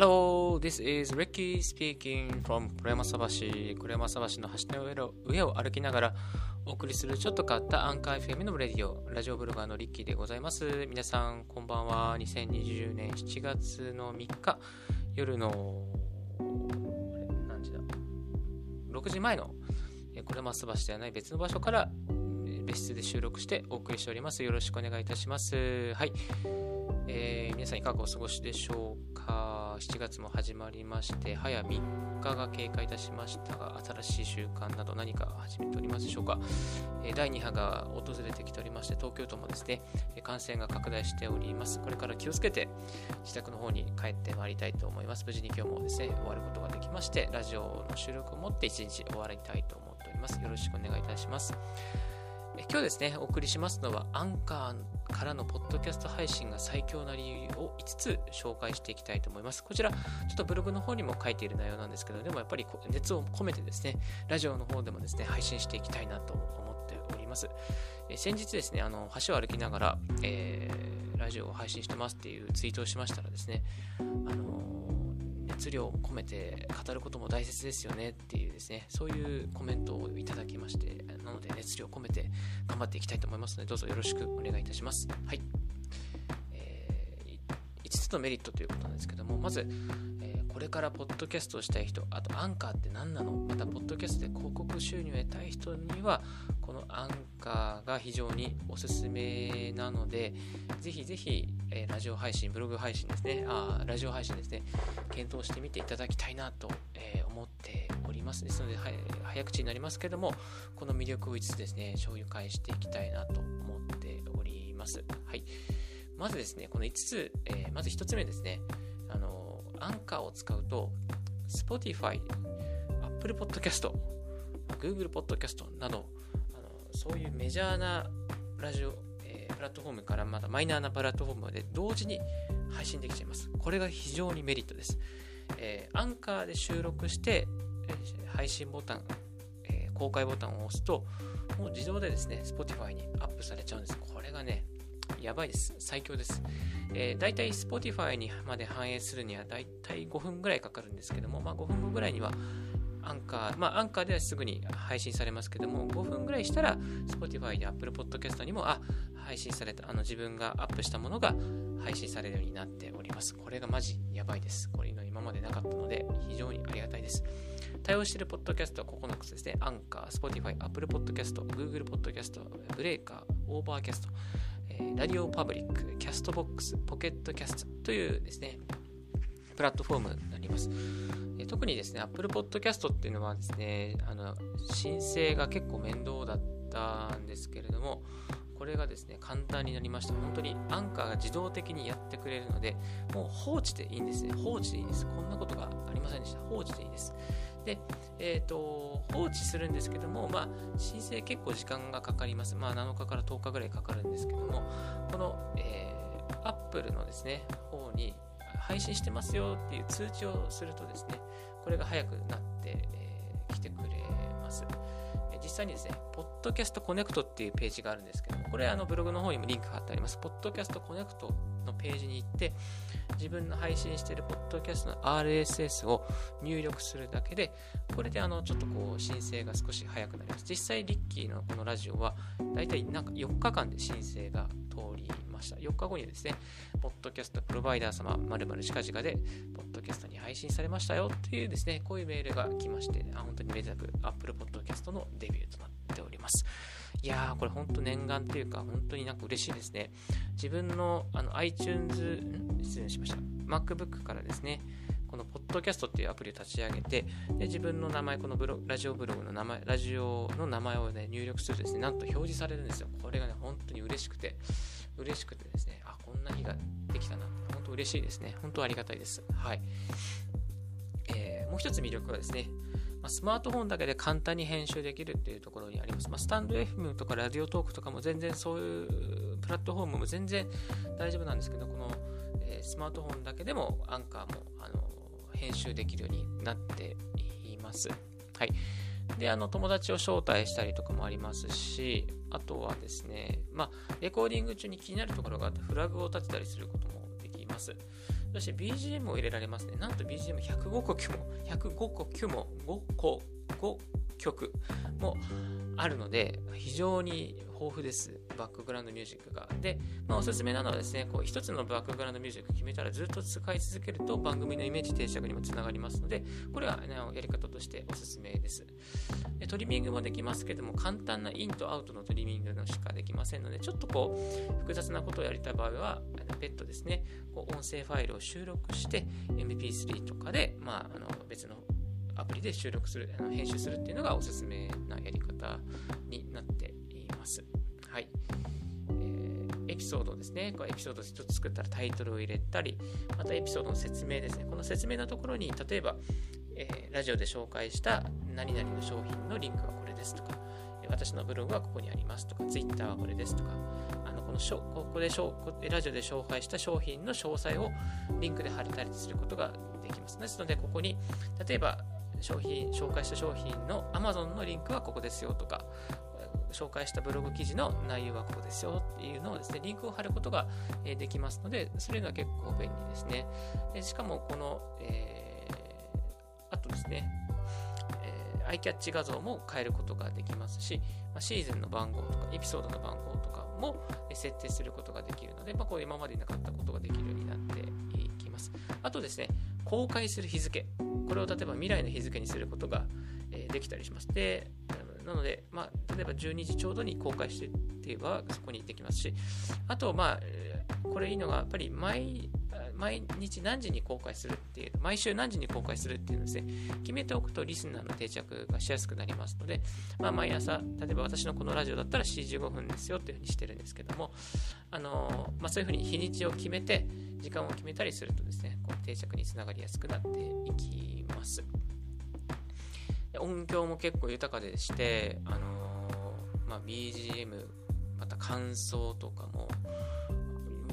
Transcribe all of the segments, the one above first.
Hello, this is Ricky speaking from 黒山沢市。黒山沢市の橋の上を歩きながらお送りするちょっと変わったアンカー FM のレディオ、ラジオブロガーのリッキーでございます。皆さん、こんばんは。2020年7月の3日、夜の、何時だ ?6 時前の、これ松橋ではない別の場所から別室で収録してお送りしております。よろしくお願いいたします。はい。えー、皆さんいかがお過ごしでしょうか？7月も始まりまして早3日が経過いたしましたが新しい習慣など何か始めておりますでしょうか、え、第2波が訪れてきておりまして東京都もですね感染が拡大しております。これから気をつけて自宅の方に帰ってまいりたいと思います。無事に今日もですね終わることができましてラジオの収録をもって一日終わりたいと思っております。よろしくお願いいたします。今日ですね、お送りしますのは、アンカーからのポッドキャスト配信が最強な理由を5つ紹介していきたいと思います。こちら、ちょっとブログの方にも書いている内容なんですけど、でもやっぱり熱を込めてですね、ラジオの方でもですね、配信していきたいなと思っております。え先日ですね、あの橋を歩きながら、えー、ラジオを配信してますっていうツイートをしましたらですね、あの熱量を込めて語ることも大切ですよねっていうですね、そういうコメントをいただきまして、なので熱量を込めて頑張っていきたいと思いますので、どうぞよろしくお願いいたします。はい。えー、5つのメリットということなんですけども、まず、えー、これからポッドキャストをしたい人、あとアンカーって何なの？また、ポッドキャストで広告収入を得たい人には、このアンカーが非常におすすめなので、ぜひぜひ、えー、ラジオ配信、ブログ配信ですね、あラジオ配信ですね、検討してみていただきたいなと、えー、思っております。ですので、は早口になりますけれども、この魅力を5つですね、紹介していきたいなと思っております。はい。まずですね、この5つ、えー、まず1つ目ですね、あの、アンカーを使うと、Spotify、Apple Podcast、Google Podcast など、あのそういうメジャーなラジオ、プラットフォームからまだマイナーなプラットフォームまで同時に配信できちゃいます。これが非常にメリットです。えー、アンカーで収録して、えー、配信ボタン、えー、公開ボタンを押すと、もう自動でですね、Spotify にアップされちゃうんです。これがね、やばいです。最強です。えー、大体 Spotify にまで反映するには大体5分ぐらいかかるんですけども、まあ、5分後ぐらいにはアンカー、まあ、アンカーではすぐに配信されますけども、5分ぐらいしたら、Spotify で Apple Podcast にも、あ、配信された、あの自分がアップしたものが配信されるようになっております。これがマジやばいです。これの今までなかったので、非常にありがたいです。対応しているポッドキャストは9つですね。アンカー、Spotify、Apple Podcast、Google Podcast、 Breaker、 Overcast え、 RadioPublic、 Castbox、 Pocket Casts というですね、プラットフォームになります。特にですね、Apple Podcast っていうのはですね、あの申請が結構面倒だったんですけれども、これがですね、簡単になりました。本当にアンカーが自動的にやってくれるので、もう放置でいいんですね。放置でいいです。こんなことがありませんでした。放置でいいです。で、え、ー、と、放置するんですけども、まあ、申請結構時間がかかります。まあ、7日から10日ぐらいかかるんですけども、この、えー、Apple のですね、方に配信してますよっていう通知をするとですね、これが早くなってき、えー、てくれます。実際にですね、ポッドキャストコネクトっていうページがあるんですけども、これあのブログの方にもリンク貼ってあります。ポッドキャストコネクトのページに行って、自分の配信しているポッドキャストの RSS を入力するだけで、これであのちょっとこう申請が少し早くなります。実際、リッキーのこのラジオは、だいたいなんか4日間で申請が通りました。4日後にですね、ポッドキャストプロバイダー様、まるまる近々で、ポッドキャストに配信されましたよっていうですね、こういうメールが来まして、あ本当にめでたく Apple Podcast のデビューとなっております。いやー、これ本当念願っていうか、本当になんか嬉しいですね。自分のあの iTunes、失礼しました。MacBook からですね、このポッドキャストっていうアプリを立ち上げて、で自分の名前、このブロラジオブログの名前、ラジオの名前をね、入力するとですね、なんと表示されるんですよ。これがね、本当に嬉しくて、嬉しくてですね、あ、こんな日ができたな。本当嬉しいですね。本当ありがたいです。はい。えー、もう一つ魅力はですね、まスマートフォンだけで簡単に編集できるっていうところにあります。まあ、スタンド FM とかラジオトークとかも全然そういうプラットフォームも全然大丈夫なんですけど、この、え、スマートフォンだけでもアンカーもあの編集できるようになっています。はい。で、あの、友達を招待したりとかもありますし、あとはですね、まあ、レコーディング中に気になるところがあって、フラグを立てたりすることもできます。そして BGM を入れられますね。なんと BGM105 個も、105個も、5個、5曲もあるので、非常に豊富です。バックグラウンドミュージックが。で、まあ、おすすめなのはですね、こう一つのバックグラウンドミュージック決めたらずっと使い続けると番組のイメージ定着にもつながりますので、これは、ね、やり方としておすすめですで。トリミングもできますけども、簡単なインとアウトのトリミングのしかできませんので、ちょっとこう、複雑なことをやりたい場合は、別途ですね、こう音声ファイルを収録して、MP3 とかで、まあ、あの別のアプリで収録する、あの編集するっていうのがおすすめなやり方になっています。はい。えエピソードですね。こうエピソード1つ作ったらタイトルを入れたり、またエピソードの説明ですね。この説明のところに、例えば、えー、ラジオで紹介した何々の商品のリンクはこれですとか、私のブログはここにありますとか、ツイッターはこれですとか、あのこのここでラジオで紹介した商品の詳細をリンクで貼れたりすることができます。ですので、ここに、例えば、商品、紹介した商品の Amazon のリンクはここですよとか、紹介したブログ記事の内容はここですよっていうのをですね、リンクを貼ることができますので、それが結構便利ですね。でしかも、この、えー、あとですね、え、アイキャッチ画像も変えることができますし、まシーズンの番号とか、エピソードの番号とかも設定することができるので、まあ、これ今までなかったことができるようになっていきます。あとですね、公開する日付。これを例えば未来の日付にすることが、できたりします。で、なので、まあ、例えば12時ちょうどに公開してって言えばそこにできますし、あと、まあ、これいいのが、やっぱり毎毎日何時に公開するっていう、毎週何時に公開するっていうのですね、決めておくとリスナーの定着がしやすくなりますので、まあ、毎朝、例えば私のこのラジオだったら7時5分ですよっていうふうにしてるんですけども、あのまあ、そういうふうに日にちを決めて、時間を決めたりするとですね、こう定着につながりやすくなっていきます。音響も結構豊かでして、あのまあ、BGM、また感想とかも、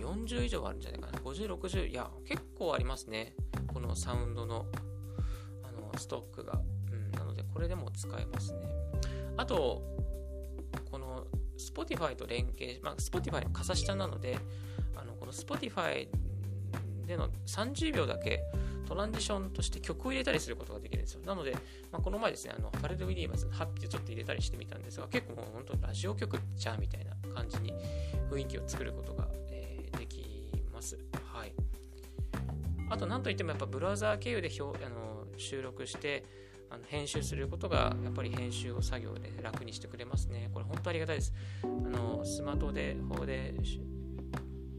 40以上あるんじゃないかな。50、60、いや、結構ありますね。このサウンドのあのストックが。うん、なので、これでも使えますね。あと、この Spotify と連携、まあ、Spotify の傘下なので、あのこの Spotify での30秒だけトランジションとして曲を入れたりすることができるんですよ。なので、まあ、この前ですね、あのファレル・ウィリアムズのハッピーちょっと入れたりしてみたんですが、結構もう本当ラジオ曲じゃんみたいな感じに雰囲気を作ることが、えー、できます。はい。あと、なんといってもやっぱブラウザー経由で表あの収録して、あの編集することがやっぱり編集を作業で楽にしてくれますね。これ本当ありがたいです。あのスマートで方で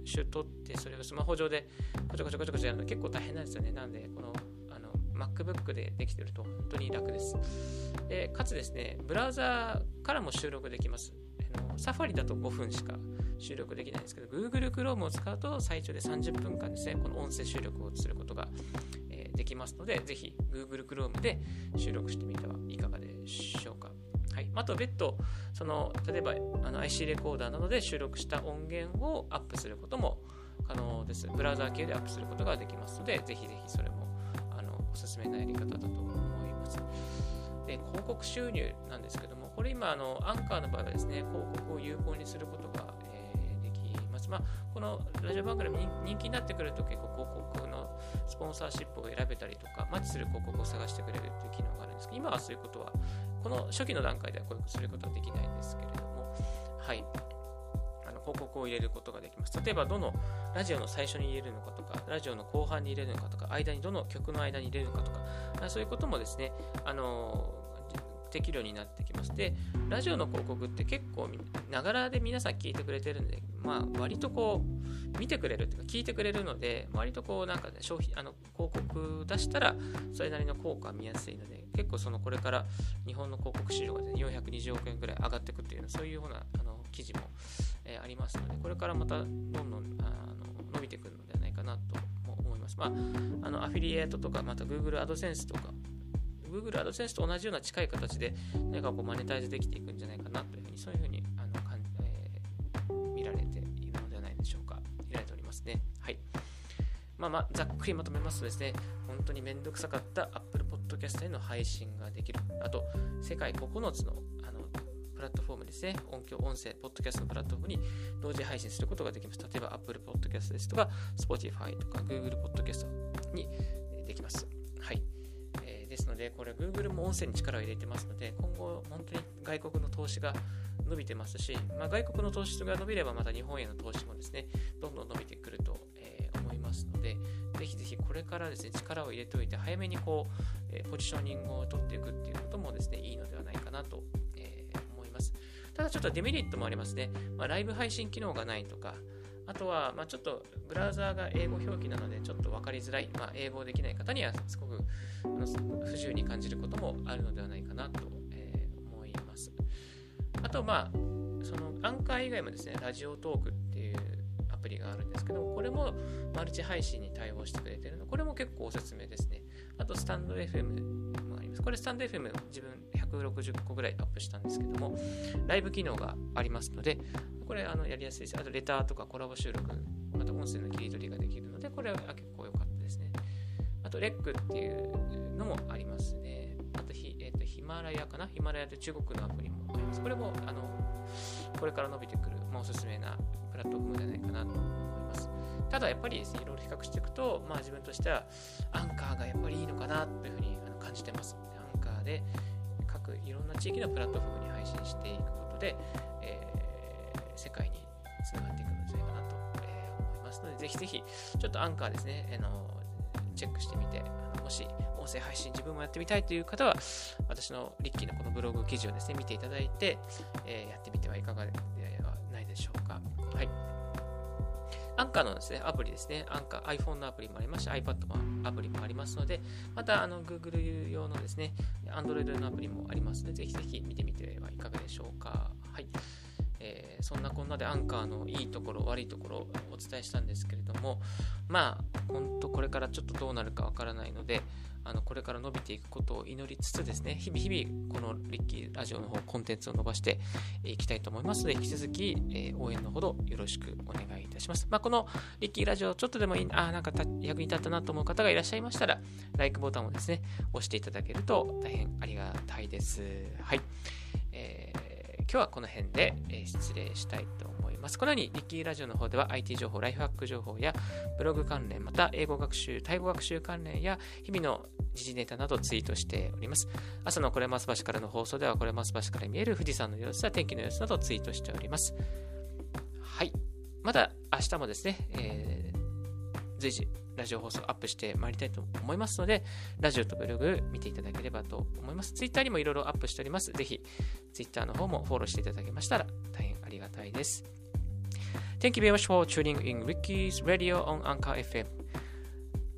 シュ取ってそれをスマホ上でこちょこちょこちょこちょやるの結構大変なんですよね。なのでこのあの MacBook でできてると本当に楽です。でかつですね、ブラウザーからも収録できます。サファリだと5分しか収録できないんですけど、Google Chrome を使うと最長で30分間ですね、この音声収録をすることが、え、できますので、ぜひ Google Chrome で収録してみてはいかがでしょうか。はい、あと別途その例えばあの IC レコーダーなどで収録した音源をアップすることも可能です。ブラウザー系でアップすることができますので、ぜひぜひそれもあのおすすめなやり方だと思います。で広告収入なんですけども、これ今あのアンカーの場合はですね、広告を有効にすることが、えー、できます。まあ、このラジオ番組人気になってくると結構広告のスポンサーシップを選べたりとか、マッチする広告を探してくれるっていう機能るんですけど、今はそういうことはこの初期の段階ではこういうすることはできないんですけれども、はい。あの広告を入れることができます。例えば、どのラジオの最初に入れるのかとか、ラジオの後半に入れるのかとか、間にどの曲の間に入れるのかとか、そういうこともですね、あのできるようになってきます。で、ラジオの広告って結構、ながらで皆さん聞いてくれてるんで、まあ、割とこう、見てくれるっていうか、聞いてくれるので、割とこう、なんかね、消費、あの、広告出したら、それなりの効果見やすいので、結構その、これから日本の広告市場が、ね、420億円ぐらい上がっていくっていう、そういうような、あの、記事も、えー、ありますので、これからまた、どんどん、あの、伸びてくるのではないかなと思います。まあ、あの、アフィリエイトとか、また Google AdSense とか、Google AdSense と同じような近い形で何かこうマネタイズできていくんじゃないかなというふうに、そういうふうにあのかん、えー、見られているのではないでしょうか。見られておりますね。はい。まあまあ、ざっくりまとめますとですね、本当にめんどくさかった Apple Podcast への配信ができる。あと、世界9つのあのプラットフォームですね、音響、音声、ポッドキャストのプラットフォームに同時配信することができます。例えば Apple Podcast ですとか、Spotify とか Google Podcast にできます。はい。で、これ Google も音声に力を入れてますので、今後本当に外国の投資が伸びてますし、まあ、外国の投資が伸びればまた日本への投資もですね、どんどん伸びてくると、え、思いますので、ぜひぜひこれからですね、力を入れておいて、早めにこう、え、ポジショニングを取っていくっていうこともですね、いいのではないかなと、え、思います。ただちょっとデメリットもありますね。まあ、ライブ配信機能がないとか、あとは、まあ、ちょっとブラウザーが英語表記なのでちょっと分かりづらい、まあ、英語できない方にはすごく不自由に感じることもあるのではないかなと、思います。あと、まあ、そのアンカー以外もですね、ラジオトークっていうアプリがあるんですけども、これもマルチ配信に対応してくれてるので、これも結構おすすめですね。あと、スタンド FM もあります。これ、スタンド FM 自分160個ぐらいアップしたんですけども、ライブ機能がありますので、これあのやりやすいです。あと、レターとかコラボ収録、また音声の切り取りができるので、これは結構良かったですね。あと、レックっていうのもありますね。あとヒ、えーと、ヒマラヤかな？ヒマラヤって中国のアプリもあります。これもあのこれから伸びてくる、まあ、おすすめなプラットフォームじゃないかなと思います。ただやっぱりですね、いろいろ比較していくと、まあ自分としてはアンカーがやっぱりいいのかなというふうに感じてます。アンカーで各いろんな地域のプラットフォームに配信していくことで、えー、世界につながっていくのではないかなと、え、思いますので、ぜひぜひ、ちょっとアンカーですね、あのチェックしてみて、あのもし音声配信自分もやってみたいという方は、私のリッキーのこのブログ記事をですね、見ていただいて、えー、やってみてはいかがではないでしょうか。はい。アンカーのですね、アプリですね、アンカー、iPhone のアプリもありますし、iPad のアプリもありますので、また、あの、Google 用のですね、Android のアプリもありますので、ぜひぜひ見てみてはいかがでしょうか。はい。えー、そんなこんなでアンカーのいいところ、悪いところをお伝えしたんですけれども、まあ、本当これからちょっとどうなるかわからないので、あのこれから伸びていくことを祈りつつですね、日々日々このリッキーラジオの方コンテンツを伸ばしていきたいと思いますので、引き続き、え、応援のほどよろしくお願いいたします。まあ、このリッキーラジオちょっとでもいい、あ、なんか役に立ったなと思う方がいらっしゃいましたら、LIKE ボタンをですね、押していただけると大変ありがたいです。はい。えー、今日はこの辺で、え失礼したいと思います。このように、リッキーラジオの方では IT 情報、ライフハック情報やブログ関連、また英語学習、タイ語学習関連や日々の時事ネタなどツイートしております。朝のこれます橋からの放送では、これます橋から見える富士山の様子や天気の様子などツイートしております。はい。また明日もですね、えー、随時ラジオ放送アップしてまいりたいと思いますので、ラジオとブログ見ていただければと思います。ツイッターにもいろいろアップしております。ぜひ、ツイッターの方もフォローしていただけましたら大変ありがたいです。Thank you very much for tuning in Ricky's Radio on Anchor FM.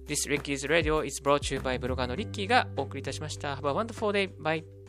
This Ricky's Radio is brought to you by ブロガーのリッキーがお送りいたしました。Have a wonderful day. Bye.